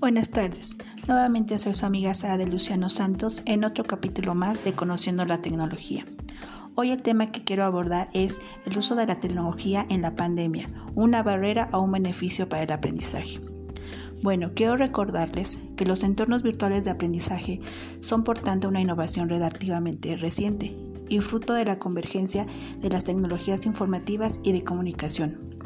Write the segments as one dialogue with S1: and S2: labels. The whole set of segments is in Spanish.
S1: Buenas tardes. Nuevamente soy su amiga Sara de Luciano Santos en otro capítulo más de Conociendo la Tecnología. Hoy el tema que quiero abordar es el uso de la tecnología en la pandemia, una barrera o un beneficio para el aprendizaje. Bueno, quiero recordarles que los entornos virtuales de aprendizaje son por tanto una innovación relativamente reciente y fruto de la convergencia de las tecnologías informativas y de comunicación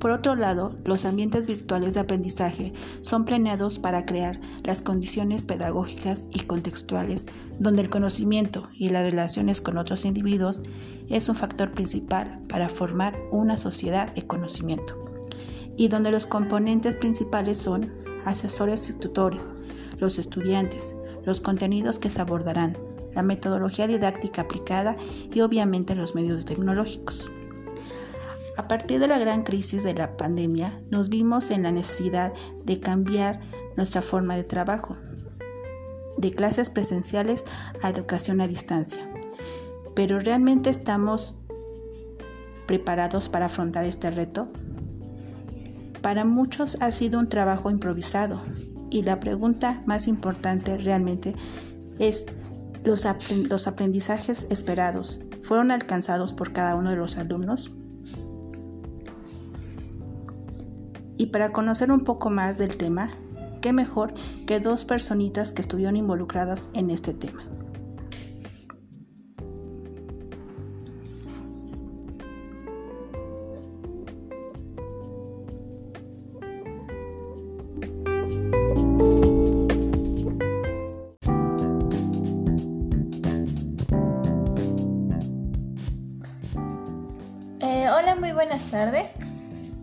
S1: por otro lado, los ambientes virtuales de aprendizaje son planeados para crear las condiciones pedagógicas y contextuales donde el conocimiento y las relaciones con otros individuos es un factor principal para formar una sociedad de conocimiento y donde los componentes principales son asesores y tutores, los estudiantes, los contenidos que se abordarán, la metodología didáctica aplicada y obviamente los medios tecnológicos. A partir de la gran crisis de la pandemia, nos vimos en la necesidad de cambiar nuestra forma de trabajo, de clases presenciales a educación a distancia. Pero ¿realmente estamos preparados para afrontar este reto? Para muchos ha sido un trabajo improvisado y la pregunta más importante realmente es, ¿los, aprendizajes esperados fueron alcanzados por cada uno de los alumnos? Y para conocer un poco más del tema, qué mejor que dos personitas que estuvieron involucradas en este tema.
S2: Eh, hola, muy buenas tardes.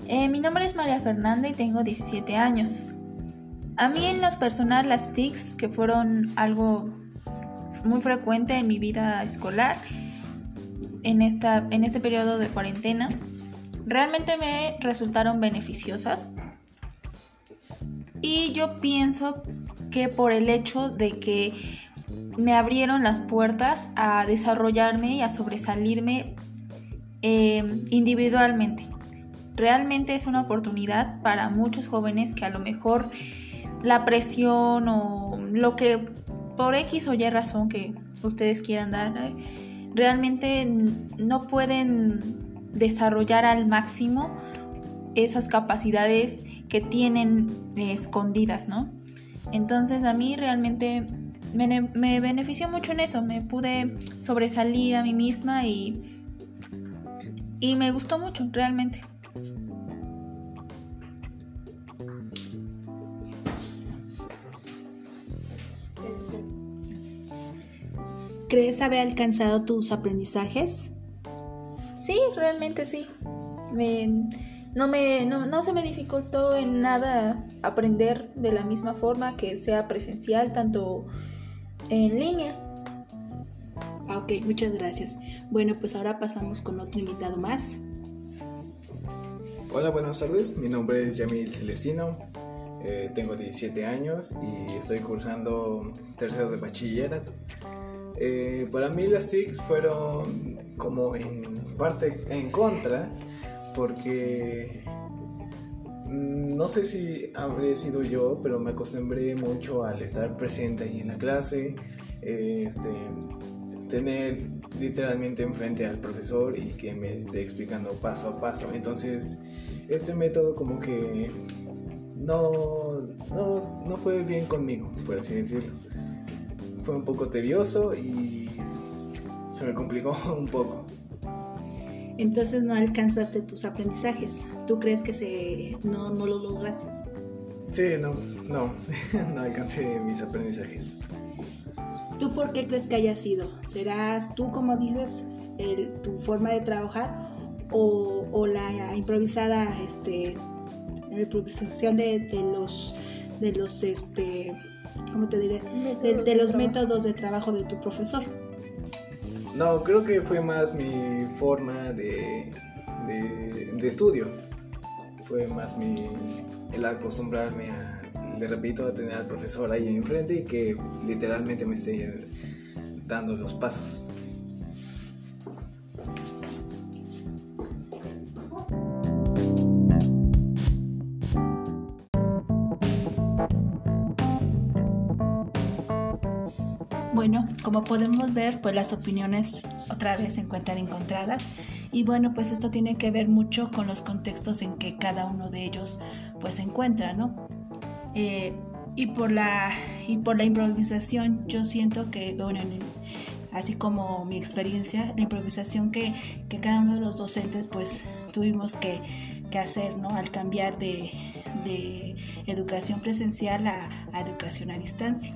S2: Eh, mi nombre es María Fernanda y tengo 17 años. A mí en lo personal las TICs, que fueron algo muy frecuente en mi vida escolar, en, esta, en este periodo de cuarentena, realmente me resultaron beneficiosas. Y yo pienso que por el hecho de que me abrieron las puertas a desarrollarme y a sobresalirme eh, individualmente realmente es una oportunidad para muchos jóvenes que a lo mejor la presión o lo que por X o Y razón que ustedes quieran dar, eh, realmente no pueden desarrollar al máximo esas capacidades que tienen escondidas, ¿no? Entonces a mí realmente me, me, benefició mucho en eso, me pude sobresalir a mí misma y, y me gustó mucho, realmente.
S1: ¿Crees haber alcanzado tus aprendizajes?
S2: Sí, realmente sí. no, me, no, se me dificultó en nada aprender de la misma forma que sea presencial, tanto en línea.
S1: Ah, ok, muchas gracias. Bueno, pues ahora pasamos con otro invitado más.
S3: Hola, buenas tardes. Mi nombre es Yamil Celestino. Eh, tengo 17 años y estoy cursando tercero de bachillerato. Eh, para mí las TICs fueron como en parte en contra, porque mm, no sé si habré sido yo, pero me acostumbré mucho al estar presente ahí en la clase, este, tener literalmente enfrente al profesor y que me esté explicando paso a paso. Entonces, este método como que no, no, no fue bien conmigo, por así decirlo fue un poco tedioso y se me complicó un poco.
S1: Entonces no alcanzaste tus aprendizajes. ¿Tú crees que se no, no lo lograste?
S3: Sí, no, no, no alcancé mis aprendizajes.
S1: ¿Tú por qué crees que haya sido? ¿Serás tú, como dices, el, tu forma de trabajar o, o la improvisada, este, la improvisación de, de los, de los, este, ¿cómo te diré? De, los métodos de trabajo de tu profesor.
S3: No, creo que fue más mi forma de, de, estudio. Fue más mi, el acostumbrarme a, le repito, a tener al profesor ahí enfrente y que literalmente me esté dando los pasos.
S1: Bueno, como podemos ver, pues las opiniones otra vez se encuentran encontradas y bueno, pues esto tiene que ver mucho con los contextos en que cada uno de ellos pues se encuentra, ¿no? Eh, y por la y por la improvisación yo siento que bueno, así como mi experiencia, la improvisación que, que cada uno de los docentes pues tuvimos que, que hacer, ¿no? Al cambiar de, de educación presencial a, a educación a distancia.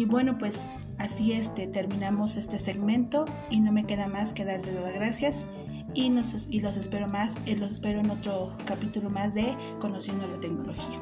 S1: Y bueno, pues así este, terminamos este segmento y no me queda más que darle las gracias y, nos, y los espero más, eh, los espero en otro capítulo más de Conociendo la Tecnología.